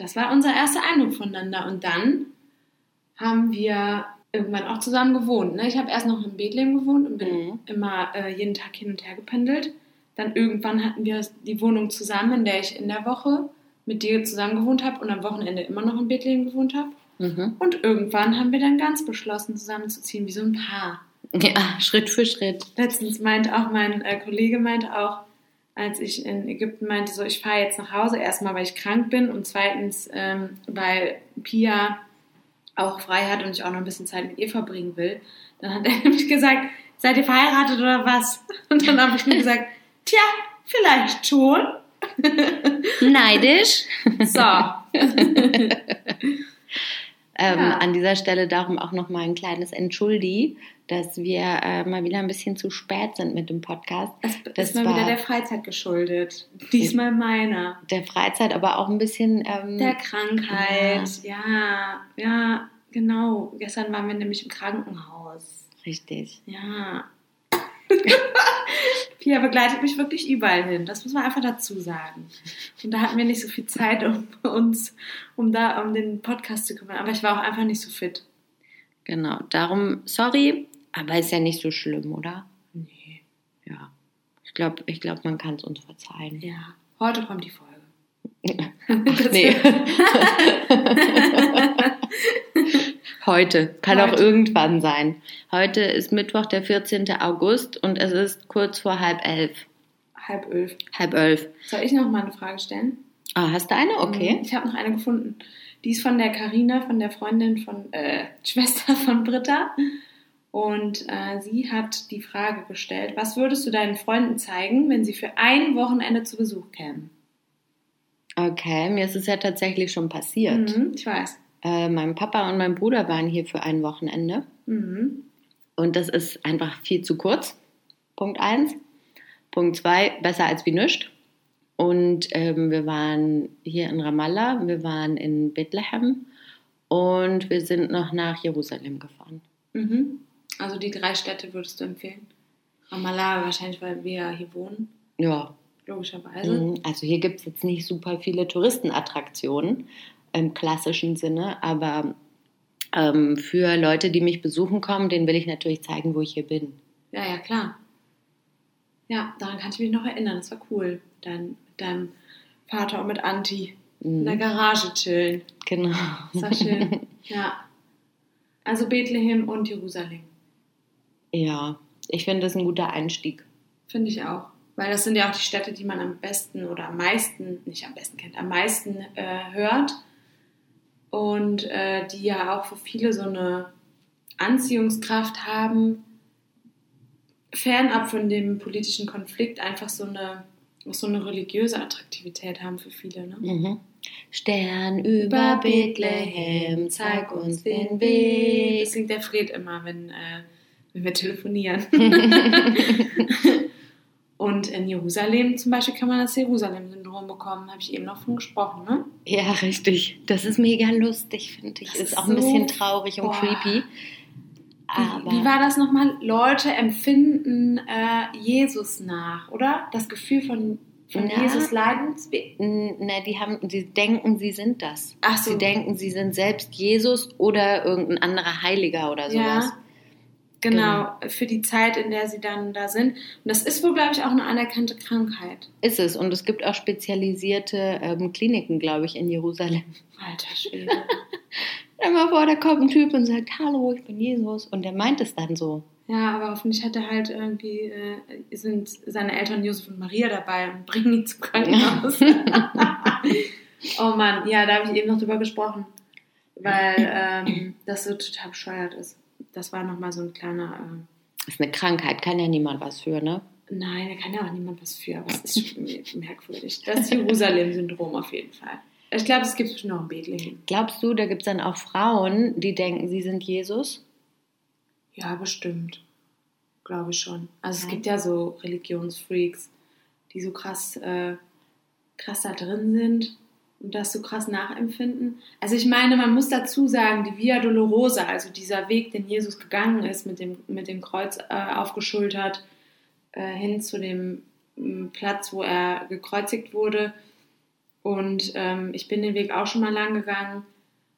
Das war unser erster Eindruck voneinander. Und dann haben wir irgendwann auch zusammen gewohnt. Ne? Ich habe erst noch in Bethlehem gewohnt und bin Mhm. immer äh, jeden Tag hin und her gependelt. Dann irgendwann hatten wir die Wohnung zusammen, in der ich in der Woche mit dir zusammen gewohnt habe und am Wochenende immer noch in Bethlehem gewohnt habe. Mhm. Und irgendwann haben wir dann ganz beschlossen, zusammenzuziehen, wie so ein Paar. Ja, Schritt für Schritt. Letztens meint auch mein äh, Kollege meinte auch, als ich in Ägypten meinte, so ich fahre jetzt nach Hause, erstmal weil ich krank bin und zweitens ähm, weil Pia auch frei hat und ich auch noch ein bisschen Zeit mit ihr verbringen will. Dann hat er nämlich gesagt, seid ihr verheiratet oder was? Und dann habe ich nur gesagt, tja, vielleicht schon. Neidisch. So. Ähm, Ja. An dieser Stelle darum auch nochmal ein kleines Entschuldi, dass wir äh, mal wieder ein bisschen zu spät sind mit dem Podcast. Das, Das ist mal war- wieder der Freizeit geschuldet. Diesmal meiner. Der Freizeit, aber auch ein bisschen. Ähm, Der Krankheit. Ja. ja, genau. Gestern waren wir nämlich im Krankenhaus. richtig. Ja. Pia begleitet mich wirklich überall hin. Das muss man einfach dazu sagen. Und da hatten wir nicht so viel Zeit, um uns, um da, um den Podcast zu kümmern. Aber ich war auch einfach nicht so fit. Genau. Darum, sorry, aber ist ja nicht so schlimm, oder? Nee. Ja. Ich glaube, ich glaub, man kann es uns verzeihen. Ja. Heute kommt die Folge. Ach, nee. Heute. Kann auch Heute. irgendwann sein. Heute ist Mittwoch, der 14. August und es ist kurz vor halb elf. Halb elf. Halb elf. Soll ich noch mal eine Frage stellen? Ah, hast du eine? Okay. Ich habe noch eine gefunden. Die ist von der Karina, von der Freundin von äh, Schwester von Britta. Und äh, sie hat die Frage gestellt: Was würdest du deinen Freunden zeigen, wenn sie für ein Wochenende zu Besuch kämen? Okay, mir ist es ja tatsächlich schon passiert. Mhm, ich weiß. Äh, mein Papa und mein Bruder waren hier für ein Wochenende. Mhm. Und das ist einfach viel zu kurz. Punkt eins. Punkt zwei, besser als wie nichts. Und ähm, wir waren hier in Ramallah, wir waren in Bethlehem und wir sind noch nach Jerusalem gefahren. Mhm. Also die drei Städte würdest du empfehlen? Ramallah wahrscheinlich, weil wir hier wohnen, Ja, logischerweise. mhm. also hier gibt es jetzt nicht super viele Touristenattraktionen im klassischen Sinne, aber ähm, für Leute, die mich besuchen kommen, denen will ich natürlich zeigen, wo ich hier bin. Ja, ja, klar. Ja, daran kann ich mich noch erinnern. Das war cool. Dein, mit deinem Vater und mit Anti in der Mhm. Garage chillen. Genau. Das war schön. ja. Also Bethlehem und Jerusalem. Ja, ich finde das ein guter Einstieg. Finde ich auch. Weil das sind ja auch die Städte, die man am besten oder am meisten, nicht am besten kennt, am meisten äh, hört. Und äh, die ja auch für viele so eine Anziehungskraft haben, fernab von dem politischen Konflikt einfach so eine, so eine religiöse Attraktivität haben für viele. Ne? Mhm. Stern über Bethlehem, zeig uns den Weg. Das singt der Fred immer, wenn, äh, wenn wir telefonieren. Und in Jerusalem zum Beispiel kann man das Jerusalem-Syndrom bekommen, habe ich eben noch von gesprochen, ne? Ja, richtig. Das ist mega lustig, finde ich. Ist ist auch ein so- bisschen traurig und boah. creepy. Aber Wie, war das nochmal? Leute empfinden äh, Jesus nach, oder? Das Gefühl von, von Ja. Jesus Leidensweg. N- Ne, die haben, die denken, sie sind das. Ach so. Sie denken, sie sind selbst Jesus oder irgendein anderer Heiliger oder sowas. Ja, genau, für die Zeit, in der sie dann da sind. Und das ist wohl, glaube ich, auch eine anerkannte Krankheit. Ist es. Und es gibt auch spezialisierte ähm, Kliniken, glaube ich, in Jerusalem. Alter Schwede. Stell mal vor, da kommt ein Typ und sagt, hallo, ich bin Jesus. Und der meint es dann so. Ja, aber hoffentlich hat er halt irgendwie, äh, sind seine Eltern Josef und Maria dabei und bringen ihn zum Krankenhaus. oh Mann, ja, da habe ich eben noch drüber gesprochen, weil ähm, das so total bescheuert ist. Das war nochmal so ein kleiner, äh, Das ist eine Krankheit, kann ja niemand was für, ne? nein, da kann ja auch niemand was für, aber es ist schon merkwürdig. Das Jerusalem-Syndrom auf jeden Fall. Ich glaube, es gibt es bestimmt auch in Bethlehem. Glaubst du, da gibt es dann auch Frauen, die denken, sie sind Jesus? Ja, bestimmt. Glaube ich schon. Also es Ja. gibt ja so Religionsfreaks, die so krass, äh, krass da drin sind und das so krass nachempfinden. Also ich meine, man muss dazu sagen, die Via Dolorosa, also dieser Weg, den Jesus gegangen ist, mit dem, mit dem Kreuz äh, aufgeschultert, äh, hin zu dem m, Platz, wo er gekreuzigt wurde. Und ähm, ich bin den Weg auch schon mal lang gegangen.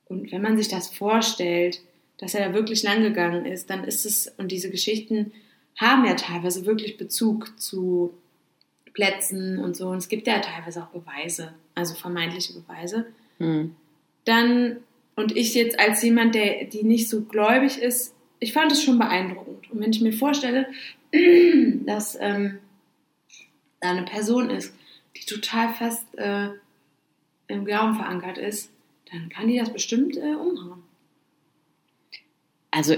Und wenn man sich das vorstellt, dass er da wirklich lang gegangen ist, dann ist es, und diese Geschichten haben ja teilweise wirklich Bezug zu Plätzen und so, und es gibt ja teilweise auch Beweise, also vermeintliche Beweise, Hm. dann, und ich jetzt als jemand, der, die nicht so gläubig ist, ich fand es schon beeindruckend. Und wenn ich mir vorstelle, dass ähm, da eine Person ist, die total fest äh, im Glauben verankert ist, dann kann die das bestimmt äh, umhauen. Also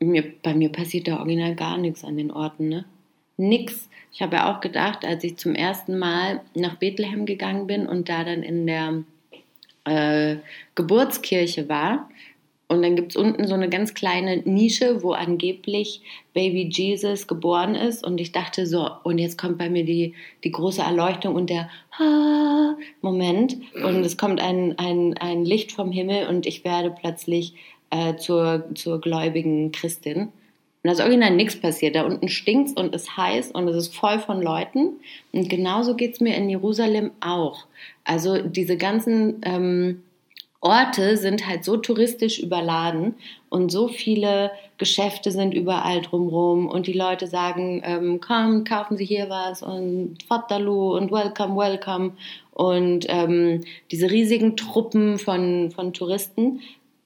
mir, bei mir passiert da original gar nichts an den Orten, ne? Nix. Ich habe ja auch gedacht, als ich zum ersten Mal nach Bethlehem gegangen bin und da dann in der äh, Geburtskirche war. Und dann gibt es unten so eine ganz kleine Nische, wo angeblich Baby Jesus geboren ist. Und ich dachte so, und jetzt kommt bei mir die, die große Erleuchtung und der ah, Moment. Und es kommt ein, ein, ein Licht vom Himmel und ich werde plötzlich äh, zur, zur gläubigen Christin. Und da ist original nichts passiert. Da unten stinkt's und ist heiß und es ist voll von Leuten. Und genauso geht's mir in Jerusalem auch. Also diese ganzen ähm, Orte sind halt so touristisch überladen und so viele Geschäfte sind überall drumrum und die Leute sagen, ähm, komm, kaufen Sie hier was und Fatalu und welcome, welcome und ähm, diese riesigen Truppen von, von Touristen.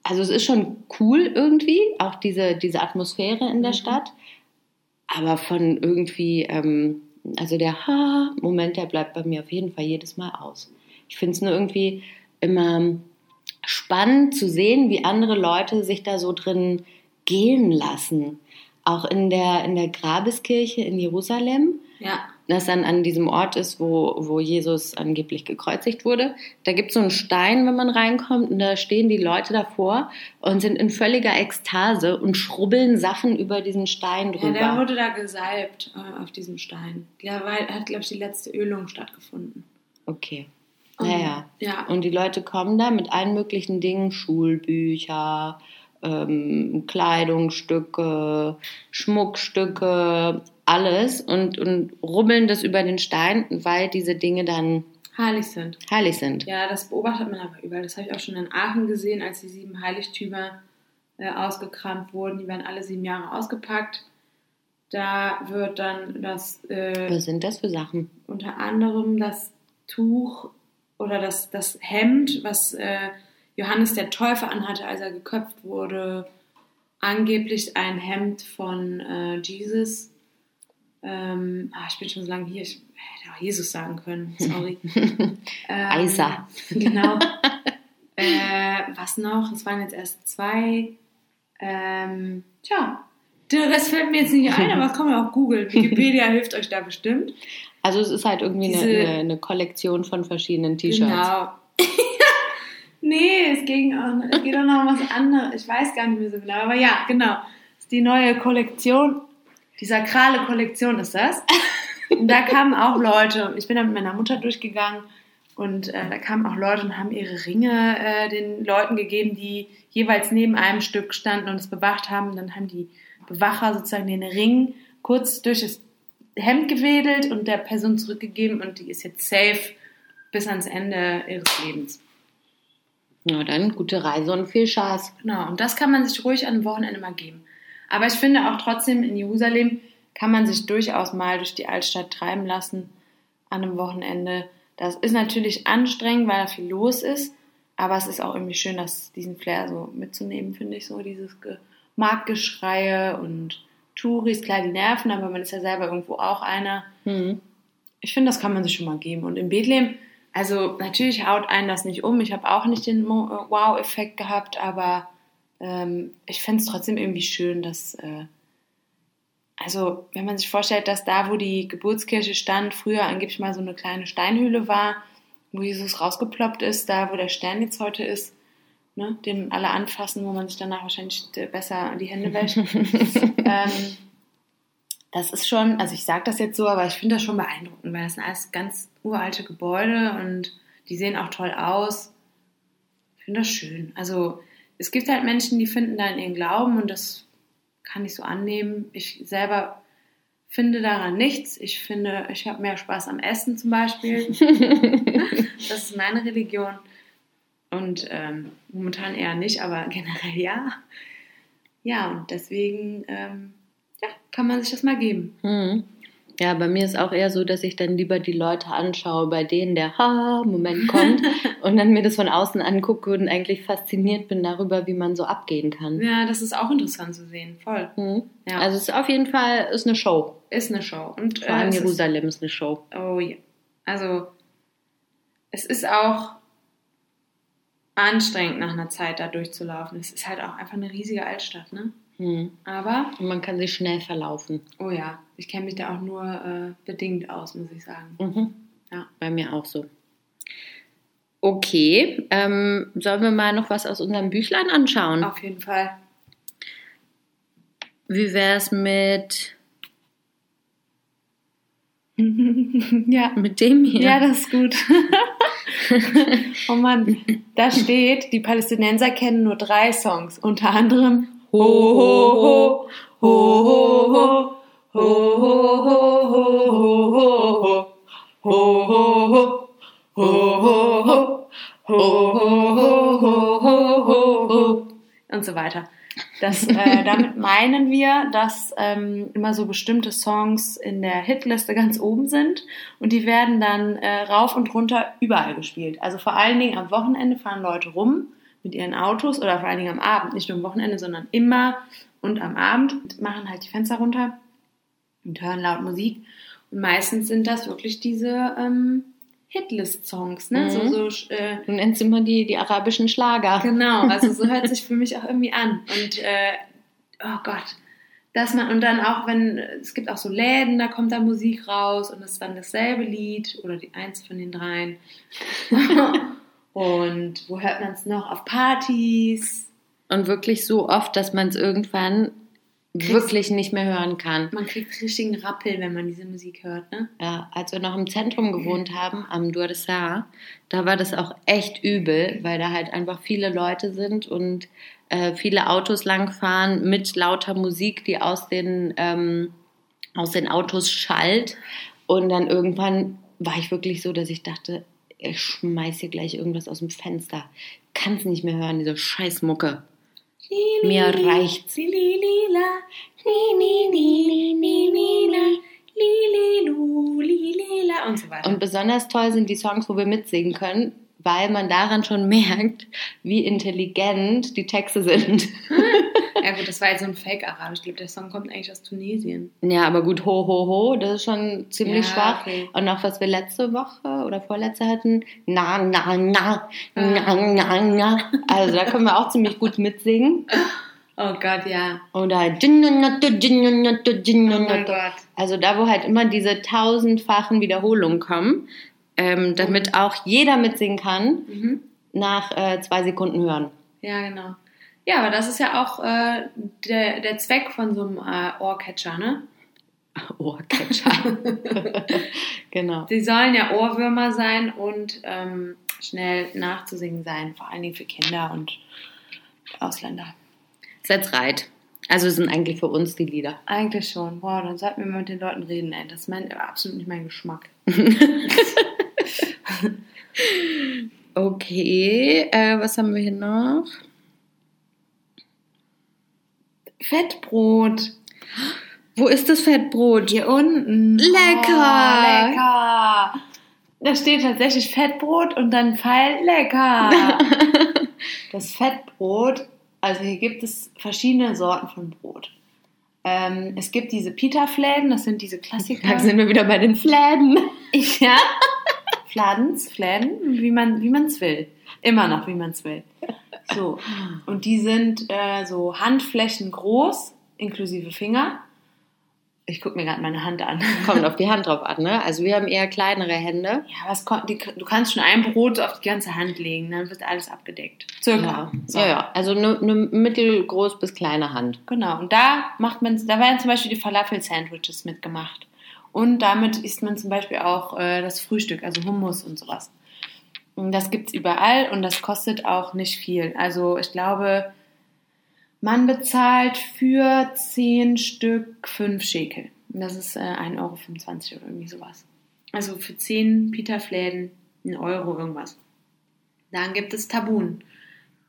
Also es ist schon cool irgendwie, auch diese, diese Atmosphäre in der Stadt, aber von irgendwie, ähm, also der Ha-Moment, der bleibt bei mir auf jeden Fall jedes Mal aus. Ich finde es nur irgendwie immer spannend zu sehen, wie andere Leute sich da so drin gehen lassen. Auch in der, in der Grabeskirche in Jerusalem, Ja. Das dann an diesem Ort ist, wo, wo Jesus angeblich gekreuzigt wurde. Da gibt es so einen Stein, wenn man reinkommt, und da stehen die Leute davor und sind in völliger Ekstase und schrubbeln Sachen über diesen Stein Ja, drüber. der wurde da gesalbt äh, auf diesem Stein. Da hat, glaube ich, die letzte Ölung stattgefunden. okay. Naja. Ja. Und die Leute kommen da mit allen möglichen Dingen, Schulbücher, ähm, Kleidungsstücke, Schmuckstücke, alles und, und rubbeln das über den Stein, weil diese Dinge dann heilig sind. heilig sind. Ja, das beobachtet man aber überall. Das habe ich auch schon in Aachen gesehen, als die sieben Heiligtümer äh, ausgekramt wurden. Die werden alle sieben Jahre ausgepackt. Da wird dann das äh, Was sind das für Sachen? unter anderem das Tuch oder das, das Hemd, was äh, Johannes der Täufer anhatte, als er geköpft wurde. Angeblich ein Hemd von äh, Jesus. Ähm, ah, ich bin schon so lange hier, ich hätte auch Jesus sagen können, sorry. ähm, Isa. Genau. äh, was noch? Es waren jetzt erst zwei. Ähm, tja, der Rest fällt mir jetzt nicht ein, aber das kann man auch googeln. Wikipedia hilft euch da bestimmt. Also es ist halt irgendwie Diese- eine, eine Kollektion von verschiedenen T-Shirts. Genau. Nee, es ging auch, es geht auch noch um was anderes. Ich weiß gar nicht mehr so genau. Aber ja, genau. Das ist die neue Kollektion. Die sakrale Kollektion ist das. Und da kamen auch Leute. Ich bin da mit meiner Mutter durchgegangen. Und äh, da kamen auch Leute und haben ihre Ringe äh, den Leuten gegeben, die jeweils neben einem Stück standen und es bewacht haben. Dann haben die Bewacher sozusagen den Ring kurz durch das Hemd gewedelt und der Person zurückgegeben und die ist jetzt safe bis ans Ende ihres Lebens. Na dann, gute Reise und viel Spaß. Genau, und das kann man sich ruhig an einem Wochenende mal geben. Aber ich finde auch trotzdem in Jerusalem kann man sich durchaus mal durch die Altstadt treiben lassen an einem Wochenende. Das ist natürlich anstrengend, weil da viel los ist, aber es ist auch irgendwie schön, das, diesen Flair so mitzunehmen, finde ich, so dieses Ge Marktgeschreie und Touris, klar, die nerven, aber man ist ja selber irgendwo auch einer. Hm. Ich finde, das kann man sich schon mal geben. Und in Bethlehem, also natürlich haut einen das nicht um. Ich habe auch nicht den äh, Wow-Effekt gehabt, aber ähm, ich finde es trotzdem irgendwie schön, dass, äh, also wenn man sich vorstellt, dass da, wo die Geburtskirche stand, früher angeblich mal so eine kleine Steinhöhle war, wo Jesus rausgeploppt ist, da wo der Stern jetzt heute ist, ne, den alle anfassen, wo man sich danach wahrscheinlich äh, besser die Hände wäscht. ähm, das ist schon, also ich sage das jetzt so, aber ich finde das schon beeindruckend, weil das sind alles ganz uralte Gebäude und die sehen auch toll aus. Ich finde das schön. Also es gibt halt Menschen, die finden da in ihren Glauben und das kann ich so annehmen. Ich selber finde daran nichts. Ich finde, ich habe mehr Spaß am Essen zum Beispiel. das ist meine Religion. Und ähm, momentan eher nicht, aber generell ja. ja, und deswegen ähm, ja, kann man sich das mal geben. Hm. Ja, bei mir ist auch eher so, dass ich dann lieber die Leute anschaue, bei denen der Ha-Moment kommt und dann mir das von außen angucke und eigentlich fasziniert bin darüber, wie man so abgehen kann. Ja, das ist auch interessant zu sehen, voll. Hm. Ja. Also es ist auf jeden Fall ist eine Show. Ist eine Show. Und, Vor allem ist- Jerusalem ist eine Show. Oh ja. Also, es ist auch anstrengend, nach einer Zeit da durchzulaufen. Es ist halt auch einfach eine riesige Altstadt, ne? Hm. Aber, Und man kann sich schnell verlaufen. oh ja, ich kenne mich da auch nur äh, bedingt aus, muss ich sagen. Mhm. Ja. Bei mir auch so. Okay, ähm, sollen wir mal noch was aus unserem Büchlein anschauen? Auf jeden Fall. Wie wäre es mit, ja. mit dem hier? Ja, das ist gut. oh Mann, da steht, die Palästinenser kennen nur drei Songs, unter anderem Ho, ho, ho, ho, ho, ho, und so weiter. Das, äh, damit meinen wir, dass ähm, immer so bestimmte Songs in der Hitliste ganz oben sind und die werden dann äh, rauf und runter überall gespielt. Also vor allen Dingen am Wochenende fahren Leute rum mit ihren Autos oder vor allen Dingen am Abend, nicht nur am Wochenende, sondern immer und am Abend machen halt die Fenster runter und hören laut Musik. Und meistens sind das wirklich diese ähm, Hitlist-Songs, ne? Mhm. So, so äh, Du nennst immer die, die arabischen Schlager. Genau, also so hört sich für mich auch irgendwie an. Und äh, oh Gott, dass man und dann auch wenn es gibt auch so Läden, da kommt da Musik raus und es ist dann dasselbe Lied oder die eins von den dreien. und wo hört man es noch? Auf Partys. Und wirklich so oft, dass man es irgendwann Kriegst- wirklich nicht mehr hören kann. Man kriegt richtigen Rappel, wenn man diese Musik hört, ne? Ja, als wir noch im Zentrum gewohnt haben, am Duardessar, da war das auch echt übel, weil da halt einfach viele Leute sind und äh, viele Autos langfahren mit lauter Musik, die aus den, ähm, aus den Autos schallt. Und dann irgendwann war ich wirklich so, dass ich dachte, ich schmeiß hier gleich irgendwas aus dem Fenster. Kann's nicht mehr hören, diese Scheißmucke. Mir reicht's. Und so weiter. Und besonders toll sind die Songs, wo wir mitsingen können, weil man daran schon merkt, wie intelligent die Texte sind. Ja gut, das war jetzt so ein Fake-Arabisch. Ich glaube, der Song kommt eigentlich aus Tunesien. Ja, aber gut, ho, ho, ho, das ist schon ziemlich Ja, schwach. okay. Und auch was wir letzte Woche oder vorletzte hatten, na, na, na, Ah. na, na, na. Also da können wir auch ziemlich gut mitsingen. Oh Gott, ja. Oder Ginnonotto, Ginnonotto, Oh mein Ginnonotto. Gott. Also da, wo halt immer diese tausendfachen Wiederholungen kommen, ähm, damit auch jeder mitsingen kann, Mhm. nach äh, zwei Sekunden hören. Ja, genau. Ja, aber das ist ja auch äh, der, der Zweck von so einem äh, Ohrcatcher, ne? Ohrcatcher. genau. Die sollen ja Ohrwürmer sein und ähm, schnell nachzusingen sein, vor allen Dingen für Kinder und Ausländer. That's right. Also sind eigentlich für uns die Lieder. Eigentlich schon. Wow, dann sollten wir mal mit den Leuten reden, ey. Das ist mein, absolut nicht mein Geschmack. Okay, äh, was haben wir hier noch? Fettbrot. Wo ist das Fettbrot? Hier unten. Lecker. Oh, lecker. Da steht tatsächlich Fettbrot und dann Pfeil lecker. das Fettbrot, also hier gibt es verschiedene Sorten von Brot. Ähm, es gibt diese Pita-Fläden, das sind diese Klassiker. Da sind wir wieder bei den Fläden. Ja. Fladens, Fläden, wie man wie man's will. Immer noch, wie man es will. So. Und die sind äh, so Handflächen groß, inklusive Finger. Ich gucke mir gerade meine Hand an. Kommt auf die Hand drauf an, ne? Also wir haben eher kleinere Hände. Ja, was kommt, die, du kannst schon ein Brot auf die ganze Hand legen, dann wird alles abgedeckt. Circa. Ja, So. ja, ja. Also eine ne mittelgroß bis kleine Hand. Genau. Und da macht man, da werden zum Beispiel die Falafel-Sandwiches mitgemacht. Und damit isst man zum Beispiel auch äh, das Frühstück, also Hummus und sowas. Das gibt's überall und das kostet auch nicht viel. Also ich glaube, man bezahlt für 10 Stück 5 Schekel. Das ist äh, 1,25 Euro oder irgendwie sowas. Also für 10 Pita-Fläden 1 Euro irgendwas. Dann gibt es Tabun.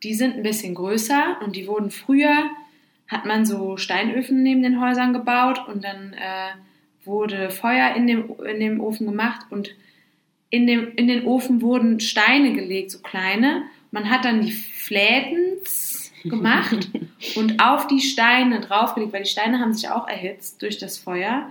Die sind ein bisschen größer und die wurden früher hat man so Steinöfen neben den Häusern gebaut und dann äh, wurde Feuer in dem, in dem Ofen gemacht und in, dem, in den Ofen wurden Steine gelegt, so kleine. Man hat dann die Flätens gemacht und auf die Steine draufgelegt, weil die Steine haben sich auch erhitzt durch das Feuer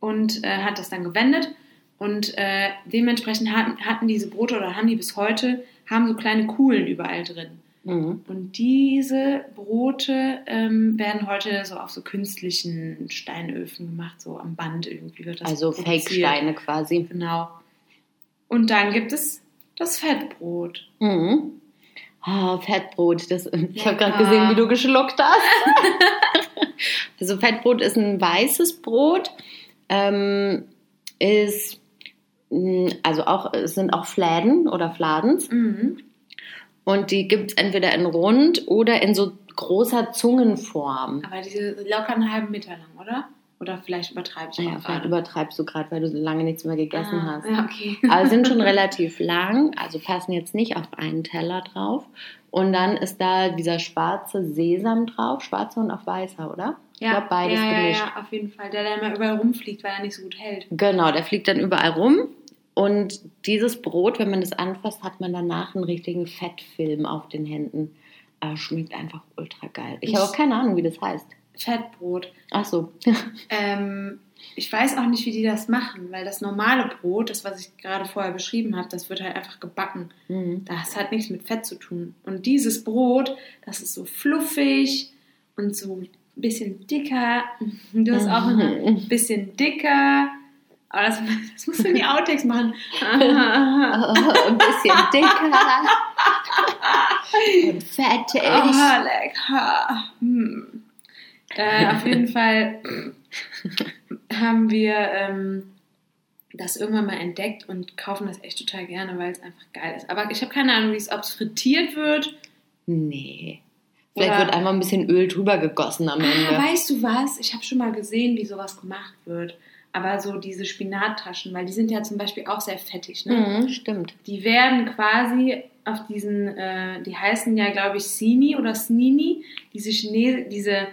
und äh, hat das dann gewendet. Und äh, dementsprechend hatten, hatten diese Brote oder haben die bis heute, haben so kleine Kuhlen überall drin. Mhm. Und diese Brote ähm, werden heute so auf so künstlichen Steinöfen gemacht, so am Band irgendwie wird das Also. Fake-Steine quasi. Genau. Und dann gibt es das Fettbrot. Mhm. Oh, Fettbrot. Das, ich habe gerade gesehen, wie du geschluckt hast. also Fettbrot ist ein weißes Brot. Ähm, ist mh, also auch es sind auch Fläden oder Fladens Mhm. und die gibt es entweder in rund oder in so großer Zungenform. Aber diese locker einen halben Meter lang, oder? Oder vielleicht übertreibe ich Ja, vielleicht übertreibst du gerade, weil du so lange nichts mehr gegessen ah, hast. Ja, okay. Aber sind schon relativ lang, also passen jetzt nicht auf einen Teller drauf. Und dann ist da dieser schwarze Sesam drauf, schwarzer und auch weißer, oder? Ich ja, glaube, beides ja, ja, gemischt. ja, auf jeden Fall. Der, der immer überall rumfliegt, weil er nicht so gut hält. Genau, der fliegt dann überall rum. Und dieses Brot, wenn man das anfasst, hat man danach einen richtigen Fettfilm auf den Händen. Aber schmeckt einfach ultra geil. Ich habe auch keine Ahnung, wie das heißt. Fettbrot. Ach so. Ähm, ich weiß auch nicht, wie die das machen, weil das normale Brot, das, was ich gerade vorher beschrieben habe, das wird halt einfach gebacken. Mhm. Das hat nichts mit Fett zu tun. Und dieses Brot, das ist so fluffig und so ein bisschen dicker. Du hast auch ein bisschen dicker. Aber das, das musst du in die Outtakes machen. ein bisschen dicker und fettig. Oh, lecker. Äh, auf jeden Fall haben wir ähm, das irgendwann mal entdeckt und kaufen das echt total gerne, weil es einfach geil ist. Aber ich habe keine Ahnung, wie es, ob es frittiert wird. Nee. Vielleicht Oder- wird einmal ein bisschen Öl drüber gegossen am Ah, Ende. weißt du was? Ich habe schon mal gesehen, wie sowas gemacht wird. Aber so diese Spinattaschen, weil die sind ja zum Beispiel auch sehr fettig, ne? Mhm, stimmt. Die werden quasi auf diesen, äh, die heißen ja, glaube ich, Sini oder Snini, diese Chine diese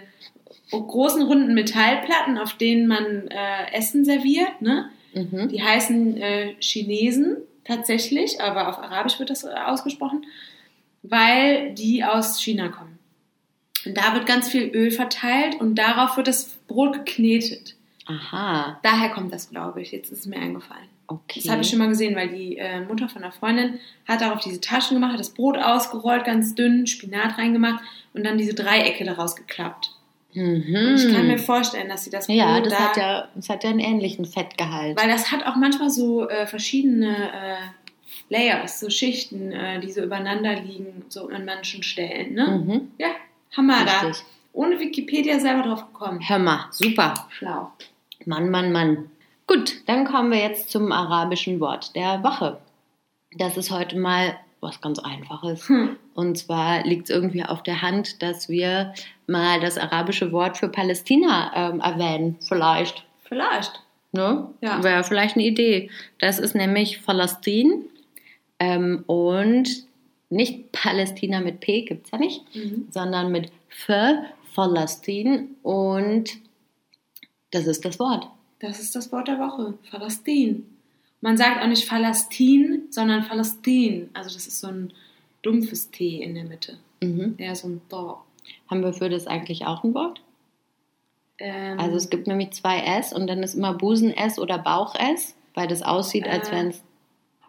großen runden Metallplatten, auf denen man äh, Essen serviert, ne? Mhm. Die heißen äh, Chinesen tatsächlich, aber auf Arabisch wird das äh, ausgesprochen, weil die aus China kommen. Und da wird ganz viel Öl verteilt und darauf wird das Brot geknetet. Aha, Daher kommt das, glaube ich. Jetzt ist es mir eingefallen. okay. Das habe ich schon mal gesehen, weil die äh, Mutter von einer Freundin hat darauf diese Taschen gemacht, hat das Brot ausgerollt, ganz dünn, Spinat reingemacht und dann diese Dreiecke daraus geklappt. Mhm. Ich kann mir vorstellen, dass sie das Brot ja, das da, hat ja, das hat ja einen ähnlichen Fettgehalt. weil das hat auch manchmal so äh, verschiedene äh, Layers, so Schichten, äh, die so übereinander liegen, so an manchen Stellen. Ne? Mhm. Ja, Hammer da. Richtig. Ohne Wikipedia selber drauf gekommen. Hör mal, super. Schlau. Mann, Mann, Mann. Gut, dann kommen wir jetzt zum arabischen Wort der Woche. Das ist heute mal was ganz Einfaches. Hm. Und zwar liegt es irgendwie auf der Hand, dass wir mal das arabische Wort für Palästina ähm, erwähnen. Vielleicht. Vielleicht. Ne? Ja. Wäre vielleicht eine Idee. Das ist nämlich Palästin ähm, und nicht Palästina mit P, gibt es ja nicht, Mhm. sondern mit F, Palästin und das ist das Wort. Das ist das Wort der Woche. Palästin. Man sagt auch nicht Palästin, sondern Palästin. Also das ist so ein dumpfes T in der Mitte. Mhm. Ja, so ein Do. Haben wir für das eigentlich auch ein Wort? Ähm, Also es gibt nämlich zwei S und dann ist immer Busen-S oder Bauch-S, weil das aussieht, als Äh. wären es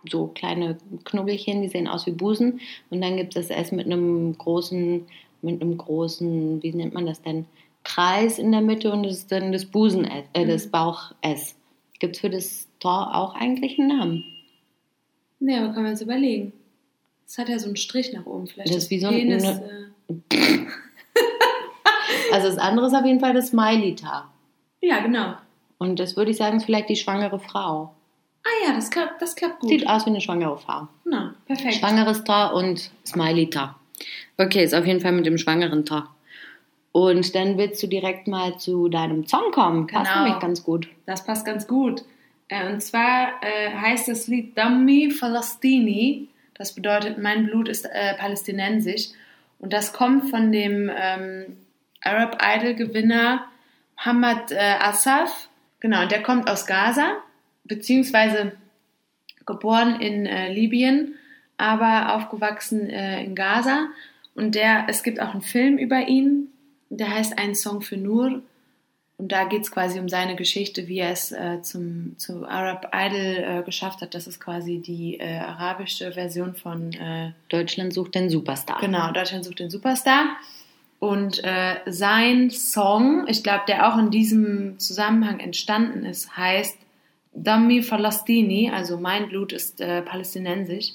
so kleine Knubbelchen, die sehen aus wie Busen. Und dann gibt es das S mit einem großen, mit einem großen, wie nennt man das denn, Kreis in der Mitte und das ist dann das Busen-S, äh, das Mhm. Bauch-S. Gibt es für das Tor auch eigentlich einen Namen? nee, aber können wir uns überlegen. Es hat ja so einen Strich nach oben. Vielleicht Das ist wie so ein- Penis, eine- äh, Also das andere ist auf jeden Fall das Smiley-Tar. ja, genau. Und das würde ich sagen, ist vielleicht die schwangere Frau. Ah ja, das klappt, das klappt gut. Sieht aus wie eine schwangere Frau. Na, perfekt. Schwangeres Tar und Smiley-Tar. Okay, ist auf jeden Fall mit dem schwangeren Tar. Und dann willst du direkt mal zu deinem Song kommen. Passt Genau. nämlich ganz gut. Das passt ganz gut. Äh, Und zwar äh, heißt das Lied Dammi Falastini. Das bedeutet, mein Blut ist äh, palästinensisch. Und das kommt von dem ähm, Arab Idol Gewinner Muhammad äh, Asaf. Genau, und der kommt aus Gaza, beziehungsweise geboren in Libyen, aber aufgewachsen in Gaza. Und der, es gibt auch einen Film über ihn, der heißt Ein Song für Nur. Und da geht es quasi um seine Geschichte, wie er es äh, zum, zu Arab Idol äh, geschafft hat. Das ist quasi die äh, arabische Version von äh, Deutschland sucht den Superstar. Genau, Deutschland sucht den Superstar. Und äh, sein Song, ich glaube, der auch in diesem Zusammenhang entstanden ist, heißt Dammi Falastini, also mein Blut ist äh, palästinensisch.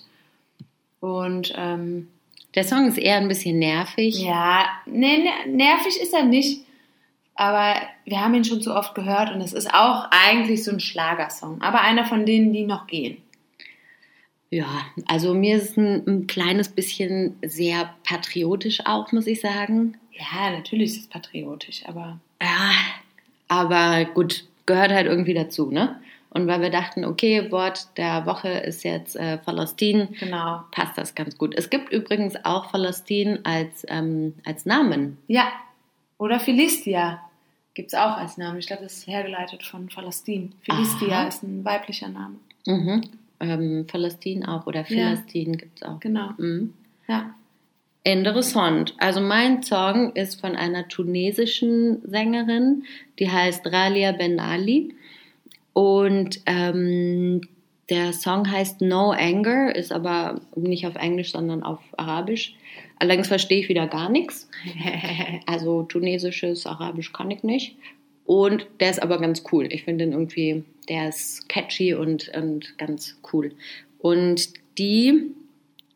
Und ähm, Der Song ist eher ein bisschen nervig. ja, nee, ne- nervig ist er nicht. Aber wir haben ihn schon zu oft gehört und es ist auch eigentlich so ein Schlagersong. Aber einer von denen, die noch gehen. Ja, also mir ist es ein, ein kleines bisschen sehr patriotisch auch, muss ich sagen. Ja, natürlich ist es patriotisch, aber Ja, aber gut, gehört halt irgendwie dazu, ne? Und weil wir dachten, okay, Wort der Woche ist jetzt äh, Palästin, genau. passt das ganz gut. Es gibt übrigens auch Palästin als, ähm, als Namen. Ja, oder Philistia gibt es auch als Namen. Ich glaube, das ist hergeleitet von Palästin. Philistia Aha. ist ein weiblicher Name. Mhm. Ähm, Palästin auch oder Philistin gibt's auch. Genau. Mhm. Ja. Interessant. Also mein Song ist von einer tunesischen Sängerin, die heißt Ralia Ben Ali. Und ähm, der Song heißt No Anger, ist aber nicht auf Englisch, sondern auf Arabisch. Allerdings verstehe ich wieder gar nichts. Also tunesisches, Arabisch kann ich nicht. Und der ist aber ganz cool. Ich finde den irgendwie, der ist catchy und, und ganz cool. Und die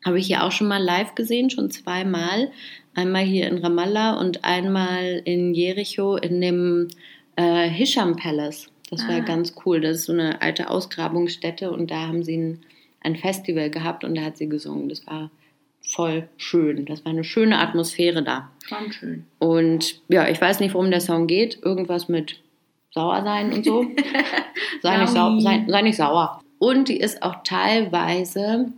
habe ich ja auch schon mal live gesehen, schon zweimal. Einmal hier in Ramallah und einmal in Jericho in dem äh, Hisham Palace. Das war Ah. ganz cool. Das ist so eine alte Ausgrabungsstätte und da haben sie ein, ein Festival gehabt und da hat sie gesungen. Das war voll schön. Das war eine schöne Atmosphäre da. Schon schön. Und ja, ich weiß nicht, worum der Song geht. Irgendwas mit sauer sein und so. sei, nicht sau sei, sei nicht sauer. Und die ist auch teilweise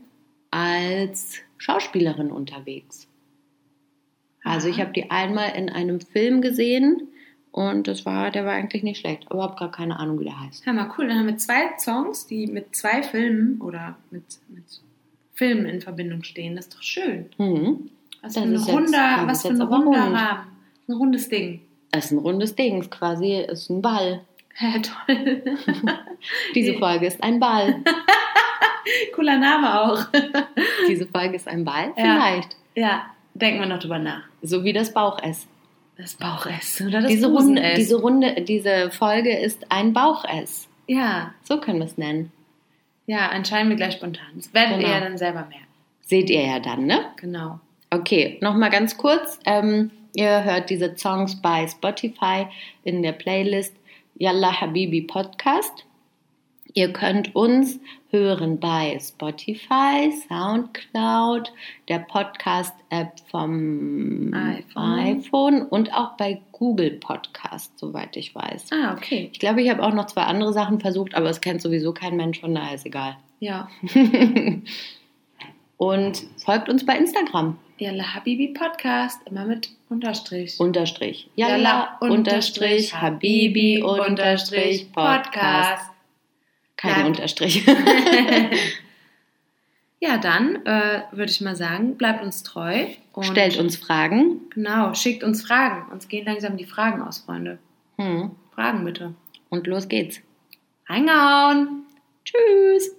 als Schauspielerin unterwegs. Also ich habe die einmal in einem Film gesehen und das war, der war eigentlich nicht schlecht. Aber habe gar keine Ahnung, wie der heißt. Ja, mal cool. Dann haben wir zwei Songs, die mit zwei Filmen oder mit, mit Filmen in Verbindung stehen. Das ist doch schön. Hm. Was Das für ein runder, was für ein runder rund. Rahmen. Ein rundes Ding. Das ist ein rundes Ding, ist quasi ist ein Ball. Ja, toll. Diese Folge ist ein Ball. Cooler Name auch. Diese Folge ist ein Ball? Ja. Vielleicht. ja, denken wir noch drüber nach. So wie das Bauchess. Das Bauchess oder das diese, Runde, diese Runde, diese Folge ist ein Bauchess. ja, So können wir es nennen. ja, entscheiden wir gleich spontan. Das werdet Genau. ihr ja dann selber merken. Seht ihr ja dann, ne? Genau. Okay, nochmal ganz kurz. Ähm, ihr hört diese Songs bei Spotify in der Playlist Yalla Habibi Podcast. Ihr könnt uns hören bei Spotify, Soundcloud, der Podcast-App vom iPhone. iPhone und auch bei Google Podcast, soweit ich weiß. Ah, okay. Ich glaube, ich habe auch noch zwei andere Sachen versucht, aber es kennt sowieso kein Mensch, von daher ist egal. Ja. Und folgt uns bei Instagram. Yalla Habibi Podcast, immer mit Unterstrich. Unterstrich. Yalla, Yalla, Unterstrich, Habibi, Unterstrich, Podcast. Kein Bleibt- Unterstrich. Ja, dann äh, würde ich mal sagen, bleibt uns treu. Und Stellt uns Fragen. Genau, schickt uns Fragen. Uns gehen langsam die Fragen aus, Freunde. Hm. Fragen bitte. Und los geht's. Reingehauen! Tschüss.